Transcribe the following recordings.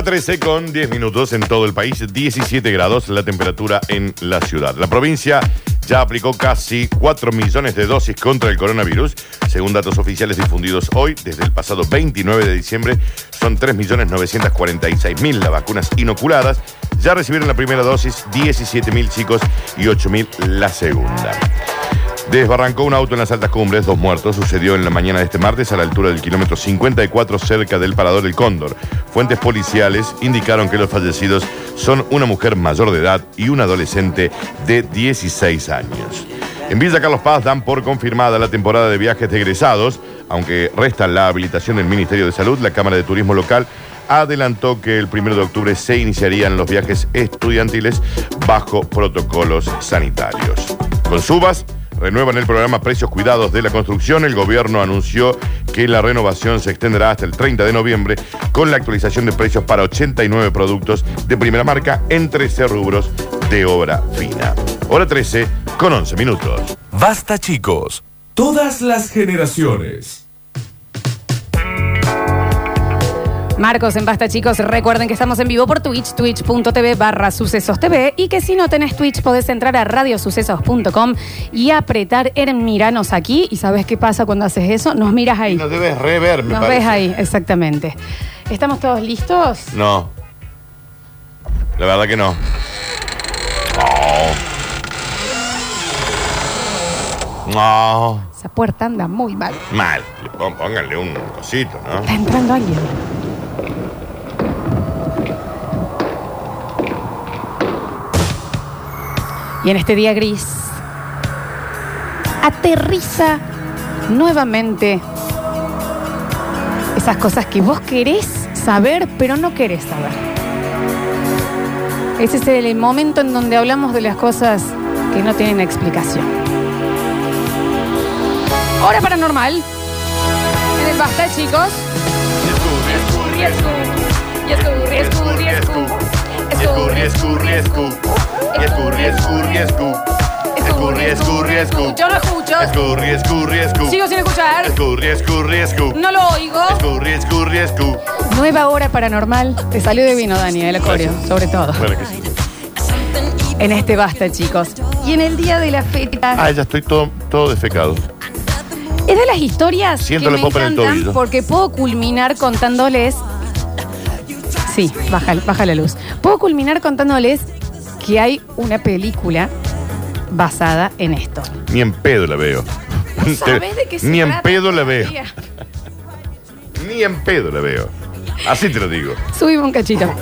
Hora 13 con 10 minutos en todo el país, 17 grados la temperatura en la ciudad. La provincia ya aplicó casi 4 millones de dosis contra el coronavirus. Según datos oficiales difundidos hoy, desde el pasado 29 de diciembre, son 3.946.000 las vacunas inoculadas. Ya recibieron la primera dosis 17.000 chicos y 8.000 la segunda. Desbarrancó un auto en las altas cumbres, dos muertos. Sucedió en la mañana de este martes a la altura del kilómetro 54 cerca del parador del Cóndor. Fuentes policiales indicaron que los fallecidos son una mujer mayor de edad y un adolescente de 16 años. En Villa Carlos Paz dan por confirmada la temporada de viajes de egresados, aunque resta la habilitación del Ministerio de Salud, la Cámara de Turismo Local adelantó que el 1 de octubre se iniciarían los viajes estudiantiles bajo protocolos sanitarios. Con subas, renuevan el programa Precios Cuidados de la Construcción. El gobierno anunció que la renovación se extenderá hasta el 30 de noviembre con la actualización de precios para 89 productos de primera marca en 13 rubros de obra fina. Hora 13 con 11 minutos. Basta chicos. Todas las generaciones. Marcos en Basta, chicos. Recuerden que estamos en vivo por Twitch, twitch.tv barra sucesos TV. Y que si no tenés Twitch, podés entrar a radiosucesos.com y apretar en miranos aquí. ¿Y sabes qué pasa cuando haces eso? Nos miras ahí. Nos debes rever, me Nos parece. ves ahí, exactamente. ¿Estamos todos listos? No. La verdad que no. No. No. Esa puerta anda muy mal. Mal. Pónganle un cosito, ¿no? Está entrando alguien. Y en este día gris, aterriza nuevamente esas cosas que vos querés saber, pero no querés saber. Ese es el momento en donde hablamos de las cosas que no tienen explicación. Hora paranormal. En el basta, chicos. Escurri, escurri, escurri, escurri, escurri, Escurri, escurri, escurri, escurri, escurri, escurri. Yo no escucho. Escurri, escurri, escurri. Sigo sin escuchar. Escurri, escurri, escurri. No lo oigo. Escurri, escurri, escurri. Nueva hora paranormal. Te salió de vino, Dani, el acorio, sobre todo. Bueno, que sí. En este basta, chicos. Y en el día de la fecha. Ah, ya estoy todo, todo defecado. Es de las historias Siento que la me popa en el encantan tobillo. porque puedo culminar contándoles. Sí, baja, baja la luz. Puedo culminar contándoles que hay una película basada en esto. Ni en pedo la veo. ¿Sabes de qué se Ni en trata pedo la veo. Ni en pedo la veo. Así te lo digo. Subimos un cachito.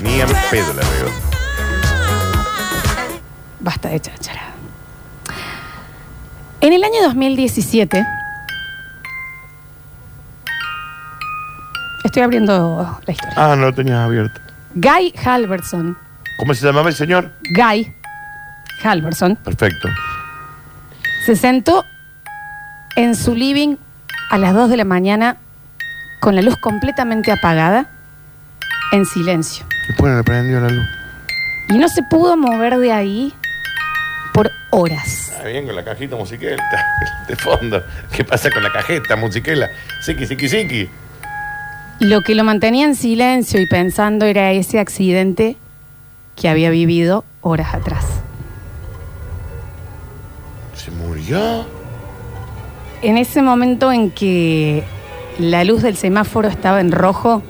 Ni en pedo la veo. Basta de cháchara. En el año 2017. Estoy abriendo la historia. Ah, no lo tenías abierto. Guy Halverson. ¿Cómo se llamaba el señor? Guy Halverson Perfecto. se sentó en su living a las 2 de la mañana con la luz completamente apagada, en silencio. Después le prendió la luz. Y no se pudo mover de ahí por horas. Está bien con la cajita musiquela de fondo. ¿Qué pasa con la cajeta musiquela? Siki, siki, siki. Lo que lo mantenía en silencio y pensando era ese accidente que había vivido horas atrás. ¿Se murió? En ese momento en que la luz del semáforo estaba en rojo,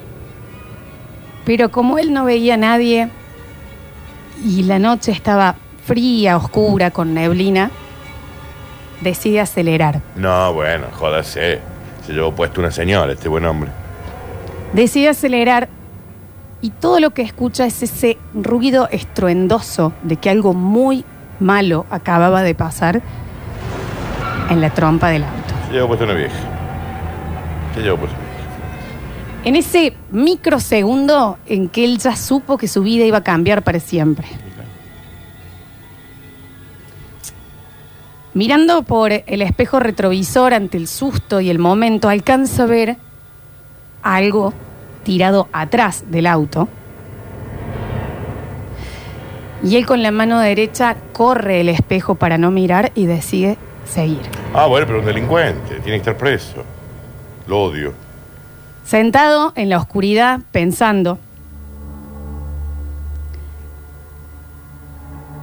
pero como él no veía a nadie y la noche estaba fría, oscura, con neblina, decide acelerar. No, bueno, jódase. Se llevó puesto una señora, este buen hombre. Decide acelerar y todo lo que escucha es ese ruido estruendoso de que algo muy malo acababa de pasar en la trompa del auto. Se llevó puesto una vieja. Se llevó puesto una vieja. En ese microsegundo en que él ya supo que su vida iba a cambiar para siempre. Mirando por el espejo retrovisor ante el susto y el momento, alcanza a ver algo tirado atrás del auto. Y él con la mano derecha corre el espejo para no mirar y decide seguir. Ah, bueno, pero un delincuente. Tiene que estar preso. Lo odio. Sentado en la oscuridad, pensando.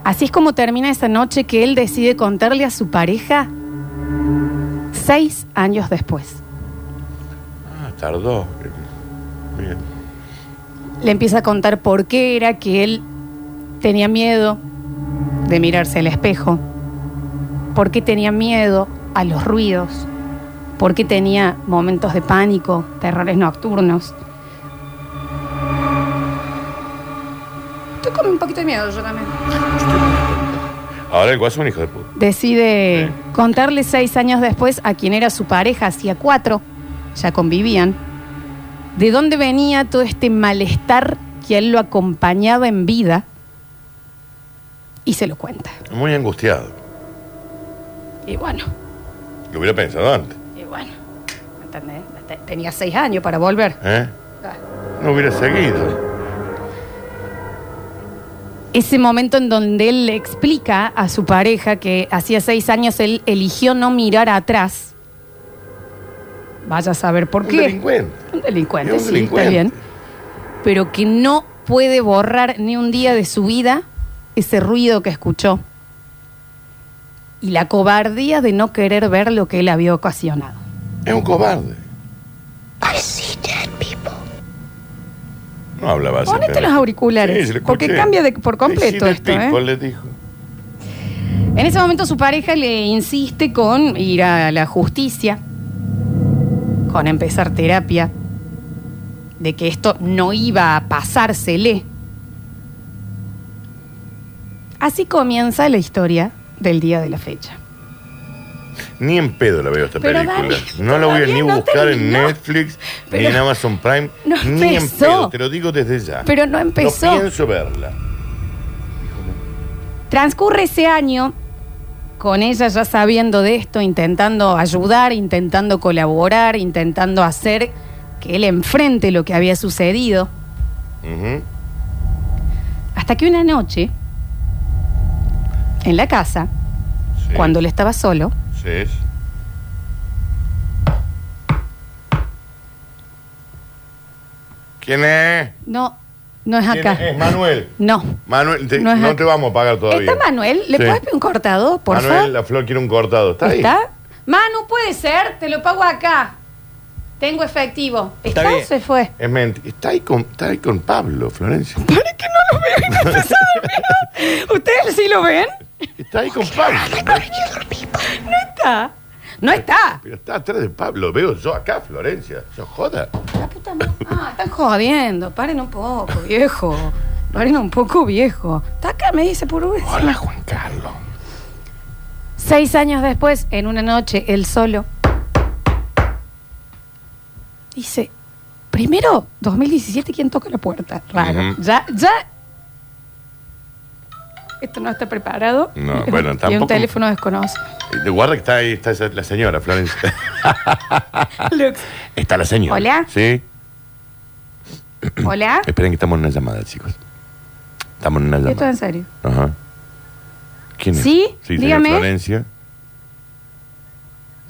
Así es como termina esa noche que él decide contarle a su pareja seis años después. Ah, tardó. Bien. Le empieza a contar por qué era que él tenía miedo de mirarse al espejo, por qué tenía miedo a los ruidos, por qué tenía momentos de pánico, terrores nocturnos. Un poquito de miedo yo también. Ahora el guaso es un hijo de puta. Decide Sí. contarle seis años después a quien era su pareja, hacía cuatro, ya convivían, de dónde venía todo este malestar que a él lo acompañaba en vida y se lo cuenta. Muy angustiado. Y bueno, Lo hubiera pensado antes. y bueno, ¿entendés? Te- Tenía seis años para volver. ¿Eh? No hubiera seguido. Ese momento en donde él le explica a su pareja que hacía seis años él eligió no mirar atrás. Vaya a saber por Un qué. delincuente. Un delincuente, un sí, delincuente. está bien. Pero que no puede borrar ni un día de su vida ese ruido que escuchó. Y la cobardía de no querer ver lo que él había ocasionado. Es un cobarde. No hablaba así. Ponete pero- los auriculares, Sí, se lo porque escuché. cambia de- por completo esto, ¿eh? people, le dijo. En ese momento su pareja le insiste con ir a la justicia, con empezar terapia, de que esto no iba a pasársele. Así comienza la historia del día de la fecha. Ni en pedo la veo esta Pero, película. Dani, no la voy a ni no buscar en. Netflix, ni en Amazon Prime. No ni en pedo, te lo digo desde ya. Pero no empezó. No pienso verla. Transcurre ese año con ella ya sabiendo de esto, intentando ayudar, intentando colaborar, intentando hacer que él enfrente lo que había sucedido. Hasta que una noche, en la casa, Sí. cuando él estaba solo, Sí, es. ¿Quién es? no, no es ¿Quién acá. es? Es Manuel. No. Manuel, te- No no, es acá. te vamos a pagar todavía. ¿Está Manuel? ¿Le Sí. puedes pedir un cortado, por Manuel, favor? la flor quiere un cortado. ¿Está ahí? ¿Está? Manu, puede ser, te lo pago acá. Tengo efectivo. ¿Está, Está o bien. se fue? Es mentira. Está ahí con, está ahí con Pablo, Florencia. ¿Ustedes sí lo ven? Está ahí con Pablo. ¿no? No está. No está. Pero está atrás de Pablo. Veo yo acá, Florencia. Yo joda. La puta madre. Ah, están jodiendo. Paren un poco, viejo. Paren un poco, viejo. Está acá, me dice por un... Hola, Juan Carlos. Seis años después, en una noche, él solo, dice, primero, 2017, ¿quién toca la puerta? Raro. Ujú. Ya, ya... Esto no está preparado. No, bueno, Y un tampoco- teléfono desconocido. Eh, Guarda que está ahí, está esa- la señora, Florencia. Lux. está la señora. Hola. Sí. Hola. Esperen que estamos en una llamada, chicos. Estamos en una Esto llamada. en serio. Ajá. ¿Quién es? ¿Sí? Señora Dígame. Florencia.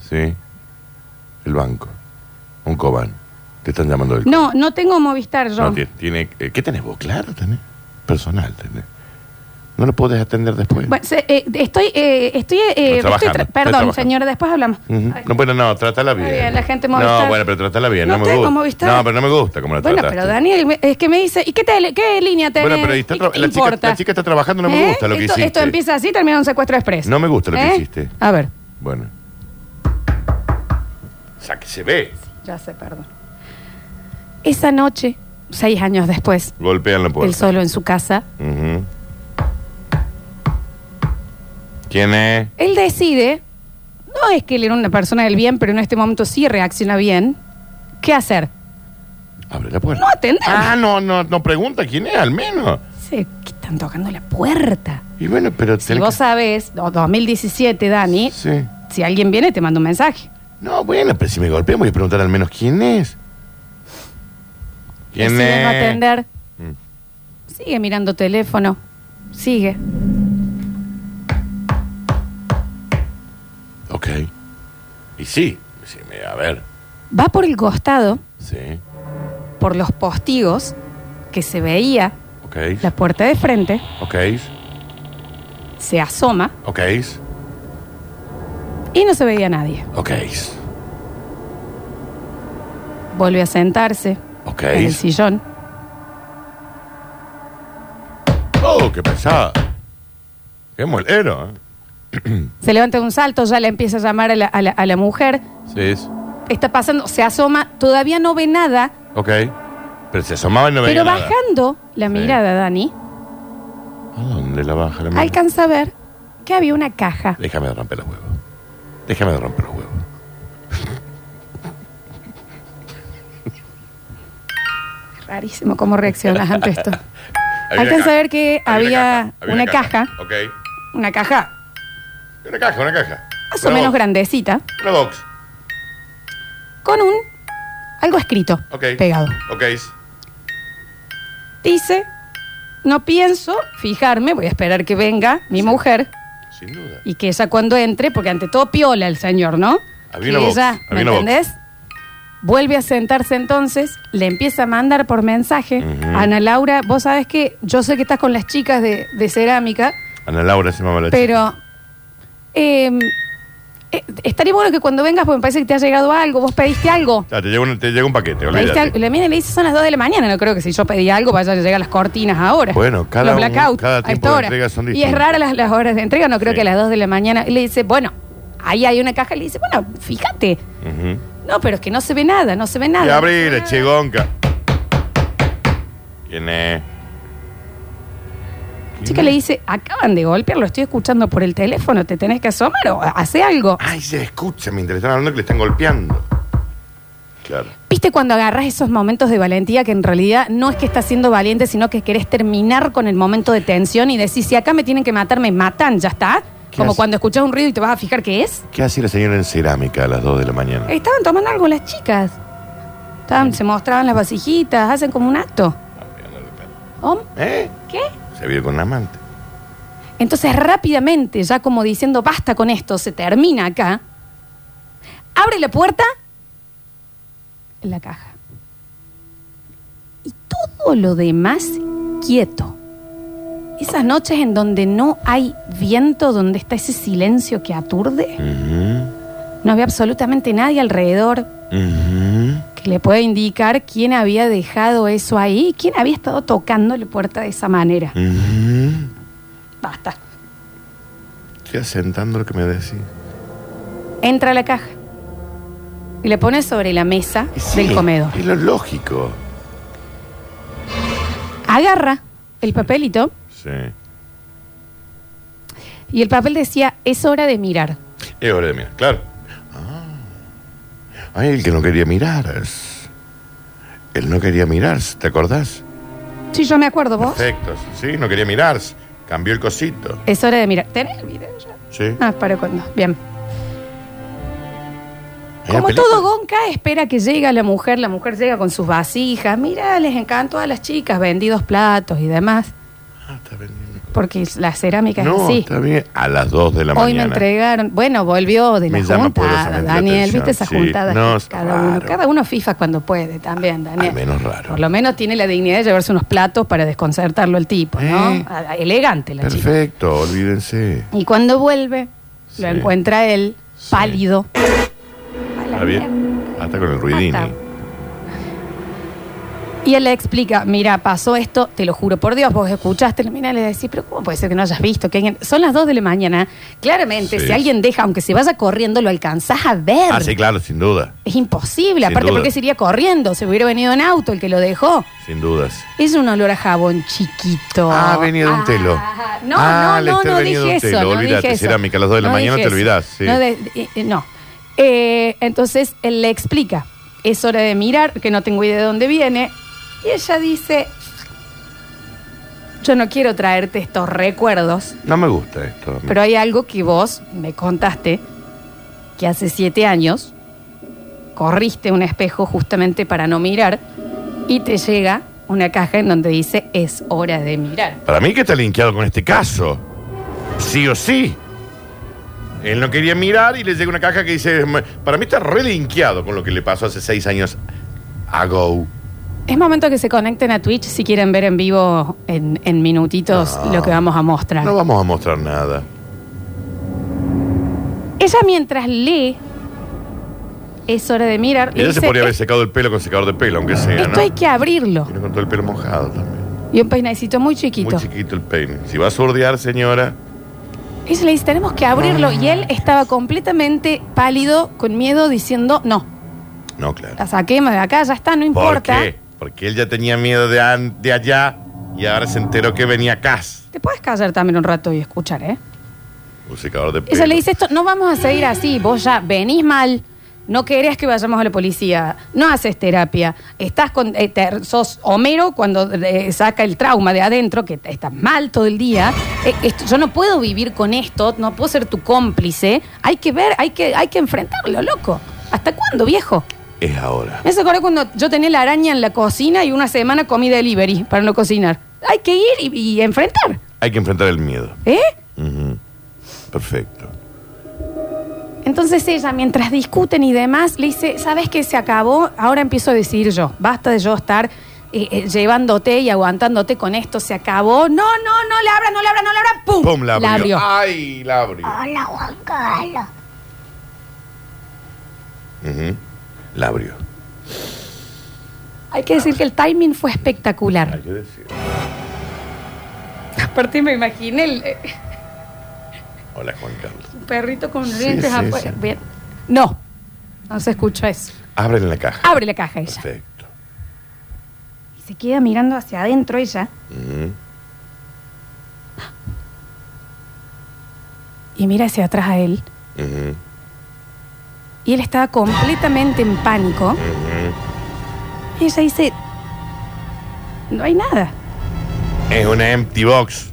Sí. El banco. Un cobán. Te están llamando del No, no tengo Movistar yo. No, tiene, tiene- eh, ¿Qué tenés vos? Claro, tenés. Personal tenés. No lo podés atender después. Bueno, se- eh, estoy, eh, estoy, eh, No, estoy trabajando, perdón, trabajando. señora, después hablamos. Ujú. Ay. No, bueno, no, trátala bien. bien, la gente No, Movistar. bueno, pero trátala bien. No No, me tengo gusta. Movistar. No, pero no me gusta como la Bueno, trataste. pero Daniel, me- es que me dice, ¿y qué, tele- qué línea tenés? Bueno, pero ahí está ¿Y tra- la, chica, importa? la chica está trabajando, no me ¿Eh? gusta lo que esto, hiciste. Esto empieza así, termina en un secuestro express. No me gusta lo que ¿Eh? hiciste. A ver, Bueno. O sea, que se ve. ya sé, perdón. Esa noche, seis años después, Golpean la él puerta. solo en su casa, Ujú. ¿Quién es? él decide, no es que él era una persona del bien, pero en este momento sí reacciona bien, ¿qué hacer? Abre la puerta. No atender. Ah, no, no, no pregunta quién es, al menos. Dice, que están tocando la puerta. Y bueno, pero Si vos que- sabés, o 2017, Dani, Sí. si alguien viene te manda un mensaje. No, bueno, pero si me golpean voy a preguntar al menos quién es. ¿Quién decide no es? atender. Mm. Sigue mirando teléfono. Sigue. Sí, sí, a ver. Va por el costado, Sí. por los postigos, que se veía Ok. la puerta de frente, Ok. se asoma Ok. y no se veía nadie. Ok. Vuelve a sentarse Ok. en el sillón. Oh, qué pesada. Qué molero. ¿eh? Se levanta de un salto, ya le empieza a llamar a la, a la- a la mujer. Sí. es- Está pasando, se asoma, todavía no ve nada, Ok. Pero se asomaba y no veía pero nada. bajando la mirada, Dani, ¿A dónde la baja la mano? alcanza a ver que había una caja. Déjame de romper los huevos. Déjame de romper los huevos. Rarísimo cómo reaccionas ante esto. Alcanza a ver que había una caja. Ok. Una caja Una caja, una caja. más o Una menos box. grandecita, Una box. con un algo escrito, Ok. pegado. Ok. Dice, no pienso fijarme, voy a esperar que venga mi mujer Sin duda. y que ella cuando entre, porque ante todo piola el señor, ¿no? Había que una box, ella, había ¿me una box. entendés? Vuelve a sentarse entonces, le empieza a mandar por mensaje. Ana Laura, vos sabés que yo sé que estás con las chicas de, de cerámica, Ana Laura se llama la chica. pero eh, eh, estaría bueno que cuando vengas, porque me parece que te ha llegado algo, vos pediste algo. Ya, te llega un, te llega un paquete, Pediste olvídate. algo. Mira y le dice, son las 2 de la mañana. No creo que si yo pedí algo, vaya a llegar las cortinas ahora. Bueno, cada Los un- blackouts cada a tiempo esta de hora. entrega son Y es distintos. rara las, las horas de entrega, no creo Sí. que a las 2 de la mañana. Y le dice, bueno, ahí hay una caja. Y le dice, bueno, fíjate. Ujú. No, pero es que no se ve nada, no se ve nada. Y abrir, chigonca. ¿Quién es? Chica le dice, acaban de golpear, lo estoy escuchando por el teléfono, te tenés que asomar o hace algo. Ay, se escucha mientras están hablando que le están golpeando. Claro. ¿Viste cuando agarras esos momentos de valentía que en realidad no es que estás siendo valiente, sino que querés terminar con el momento de tensión y decís, si acá me tienen que matar, me matan, ya está? ¿Qué Como hace? cuando escuchas un ruido y te vas a fijar qué es. ¿Qué hace la señora en cerámica a las 2 de la mañana? Estaban tomando algo las chicas. Estaban, se mostraban las vasijitas, hacen como un acto. ¿Oh? ¿Eh? ¿Qué? Se vio con un amante. Entonces rápidamente, ya como diciendo, basta con esto, se termina acá, abre la puerta en la caja. Y todo lo demás quieto. Esas noches en donde no hay viento, donde está ese silencio que aturde, no había absolutamente nadie alrededor le pueda indicar quién había dejado eso ahí, quién había estado tocando la puerta de esa manera. Basta. Estoy asentando lo que me decís. Entra a la caja y le pone sobre la mesa sí, del comedor. Es lo lógico. Agarra el papelito Sí. y el papel decía, es hora de mirar. Es hora de mirar, claro. Ay, el que no quería mirar. Él no quería mirar, ¿te acordás? Sí, yo me acuerdo, vos. Perfecto. Sí, no quería mirar. Cambió el cosito. Es hora de mirar. ¿Tenés el video ya? Sí. Ah, para cuando. Bien. ¿En la Como todo Gonca espera que llegue la mujer, la mujer llega con sus vasijas. Mira, les encantó a las chicas, vendidos platos y demás. Ah, está vendiendo. Porque la cerámica es No, así. está bien. A las 2 de la Hoy me mañana. entregaron, bueno, volvió de la Me llama juntada, poderosamente la Daniel, atención, viste esa sí. juntada No, es cada uno, raro. cada uno fifa cuando puede también, Daniel. Al menos raro. Por lo menos tiene la dignidad de llevarse unos platos para desconcertarlo el tipo, ¿no? Eh. A- a- Elegante la chica. Perfecto, olvídense. Y cuando vuelve, Sí. lo encuentra él, Sí. pálido. A la Está bien. mierda. Hasta con el ruidini. Hasta. Y él le explica, mira, pasó esto, te lo juro por Dios, vos escuchaste, mira, le decís, pero ¿cómo puede ser que no hayas visto? que alguien-?" Son las 2 de la mañana. Claramente, Sí. si alguien deja, aunque se vaya corriendo, lo alcanzás a ver. Ah, sí, claro, sin duda. Es imposible. Sin Aparte, duda. porque se iría corriendo? Se hubiera venido en auto el que lo dejó. Sin dudas. Es un olor a jabón chiquito. Ah, ha venido de un telo. Ah, No, Ah, no, no, no dije un eso. telo, no olvídate, dije eso. cerámica, a las dos de la mañana dije te olvidás, sí. No, de- eh, eh, no. Eh, entonces él le explica, es hora de mirar, que no tengo idea de dónde viene. Y ella dice, yo no quiero traerte estos recuerdos, No me gusta esto. pero hay algo que vos me contaste, que hace siete años corriste un espejo justamente para no mirar y te llega una caja en donde dice es hora de mirar. Para mí que está linkeado con este caso. Sí o sí. Él no quería mirar y le llega una caja que dice. Para mí está relinkeado con lo que le pasó hace seis años ago. Es momento que se conecten a Twitch si quieren ver en vivo en, en minutitos No. lo que vamos a mostrar. No vamos a mostrar nada. Ella mientras lee, es hora de mirar. le Ella se dice, podría haber "Eh, secado el pelo con secador de pelo, aunque sea, Esto ¿no? hay que abrirlo. Tiene con todo el pelo mojado también. Y un peinecito muy chiquito. Muy chiquito el peine. Si va a sordear, señora. Ella le dice, tenemos que abrirlo. Y él estaba completamente pálido, con miedo, diciendo, no, No, claro. la saquemos de acá, ya está, no ¿Por importa. qué? Porque él ya tenía miedo de, an- de allá y ahora se enteró que venía acá. Te puedes callar también un rato y escuchar, ¿eh? Un secador de pelo. Ella le dice esto, no vamos a seguir así, vos ya venís mal, no querés que vayamos a la policía, no haces terapia, estás con, eh, te- sos Homero cuando eh, saca el trauma de adentro, que te- estás mal todo el día, Eh, esto- yo no puedo vivir con esto, no puedo ser tu cómplice, hay que ver, hay que, hay que enfrentarlo, loco. ¿Hasta cuándo, viejo? Es ahora. Me acuerdo cuando yo tenía la araña en la cocina y una semana comí delivery para no cocinar. Hay que ir y, y enfrentar, Hay que enfrentar el miedo. ¿eh? Ujú. Perfecto. Entonces ella, mientras discuten y demás, le dice, ¿sabes qué se acabó? Ahora empiezo a decir yo, basta de yo estar eh, eh, llevándote y aguantándote con esto, se acabó. No, no, no le abra, no le abra, no le abra. ¡Pum! ¡Pum! La abrió. abrió. ¡Ay! La abrió. Hola, Juan Carlos. Ujú. La abrió. Hay que decir que el timing fue espectacular. Hay que decir. Aparte me imaginé el eh, Hola, Juan Carlos. perrito con dientes sí, afuera. sí. Bien. No, no se escucha eso. Ábrele la caja. Abre la caja ella. Perfecto. Y se queda mirando hacia adentro ella Ujú. y mira hacia atrás a él. Y él estaba completamente en pánico. Y ella dice, no hay nada. Es una empty box.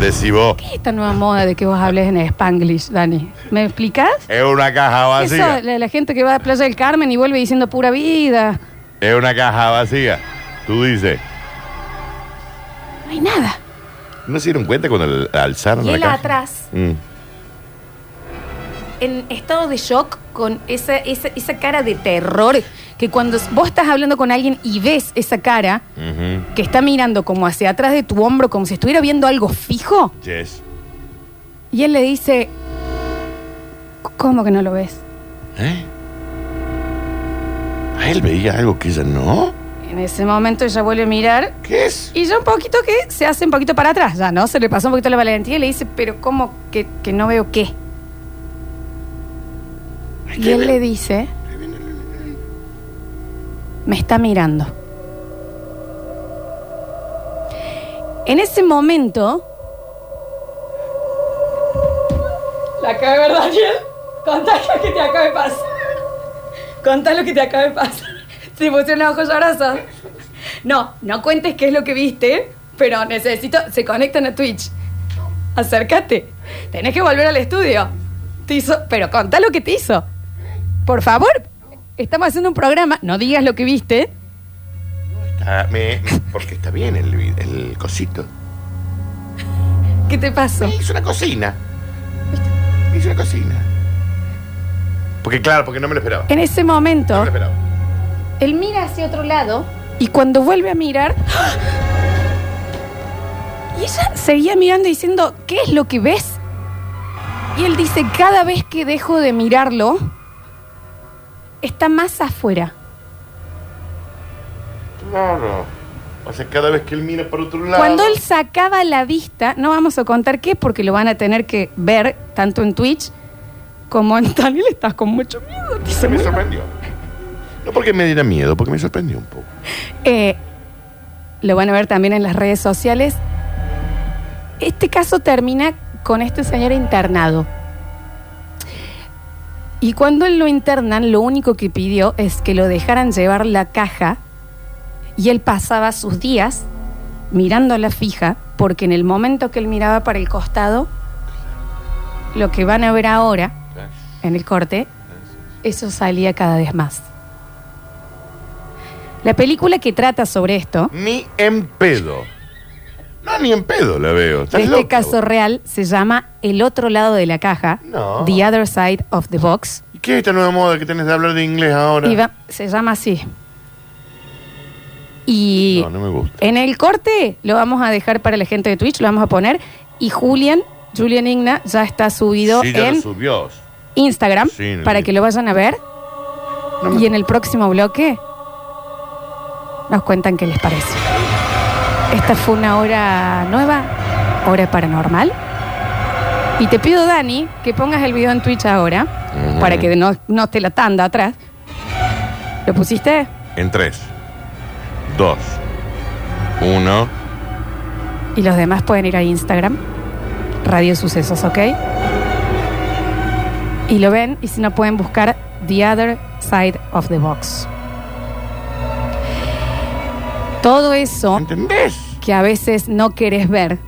Decí vos. ¿Qué es esta nueva moda de que vos hables en Spanglish, Dani? ¿Me explicas? Es una caja Eso, vacía. la, la gente que va a Playa del Carmen y vuelve diciendo pura vida. Es una caja vacía. Tú dices. No hay nada. ¿No se dieron cuenta cuando al- alzaron Y la él caja? atrás, Mm. En estado de shock, con esa, esa, esa cara de terror, que cuando vos estás hablando con alguien y ves esa cara Ujú. que está mirando como hacia atrás de tu hombro, como si estuviera viendo algo fijo, Yes. y él le dice, ¿cómo que no lo ves? ¿Eh? ¿A él veía algo que ella no? En ese momento ella vuelve a mirar ¿Qué es? Y ya un poquito que se hace un poquito para atrás, ya, ¿no? Se le pasó un poquito la valentía y le dice, pero ¿cómo que, que no veo qué? Y él le dice, me está mirando. En ese momento... La acaba de ver, Daniel. Contá lo que te acaba de pasar. Contá lo que te acaba de pasar. Se pusieron los ojos llorosos. No, no cuentes qué es lo que viste, pero necesito. Se conectan a Twitch. Acércate. Tenés que volver al estudio. Te hizo. Pero contá lo que te hizo. Por favor. Estamos haciendo un programa. No digas lo que viste. Ah, me- porque está bien el, vi- el cosito. ¿Qué te pasó? Me hizo una cocina. Me hizo una cocina. Porque claro, porque no me lo esperaba. En ese No momento, me lo esperaba. él mira hacia otro lado y cuando vuelve a mirar. ¡ah! Y ella seguía mirando y diciendo, ¿qué es lo que ves? Y él dice, cada vez que dejo de mirarlo, está más afuera. Claro. O sea, cada vez que él mira por otro lado. Cuando él sacaba la vista, no vamos a contar qué, porque lo van a tener que ver tanto en Twitch como en Daniel. Estás con mucho miedo. dice, Se me sorprendió. No porque me diera miedo, porque me sorprendió un poco. Eh, lo van a ver también en las redes sociales. Este caso termina con este señor internado. Y cuando él lo internan, lo único que pidió es que lo dejaran llevar la caja y él pasaba sus días mirándola fija, porque en el momento que él miraba para el costado, lo que van a ver ahora en el corte, eso salía cada vez más. La película que trata sobre esto, Ni en pedo. No, ni en pedo la veo. Estás este loca, caso vos. real, se llama El otro lado de la caja, No. The Other Side of the Box. ¿Y qué es esta nueva moda que tenés de hablar de inglés ahora? Y va- se llama así. Y No, no me gusta. en el corte lo vamos a dejar para la gente de Twitch, lo vamos a poner. Y Julian, Julian Igna, ya está subido Sí, ya en subió. Instagram Sí, no para que lo vayan a ver. No me- Y en el próximo bloque nos cuentan qué les parece. Esta fue una hora nueva, hora paranormal. Y te pido, Dani, que pongas el video en Twitch ahora, Ujú. para que no, no esté la tanda atrás. ¿Lo pusiste? En tres, dos, uno. Y los demás pueden ir a Instagram, Radio Sucesos, ¿ok? Y lo ven, y si no pueden buscar The Other Side of the Box. Todo eso ¿Entendés? que a veces no querés ver,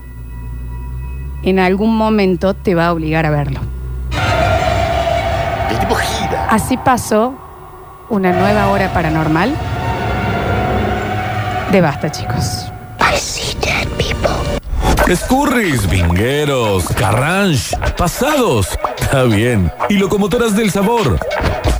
en algún momento te va a obligar a verlo. El tipo gira. Así pasó una nueva hora paranormal de basta, chicos. Escurris, vingueros, carranche, pasados. Está bien. Y locomotoras del sabor.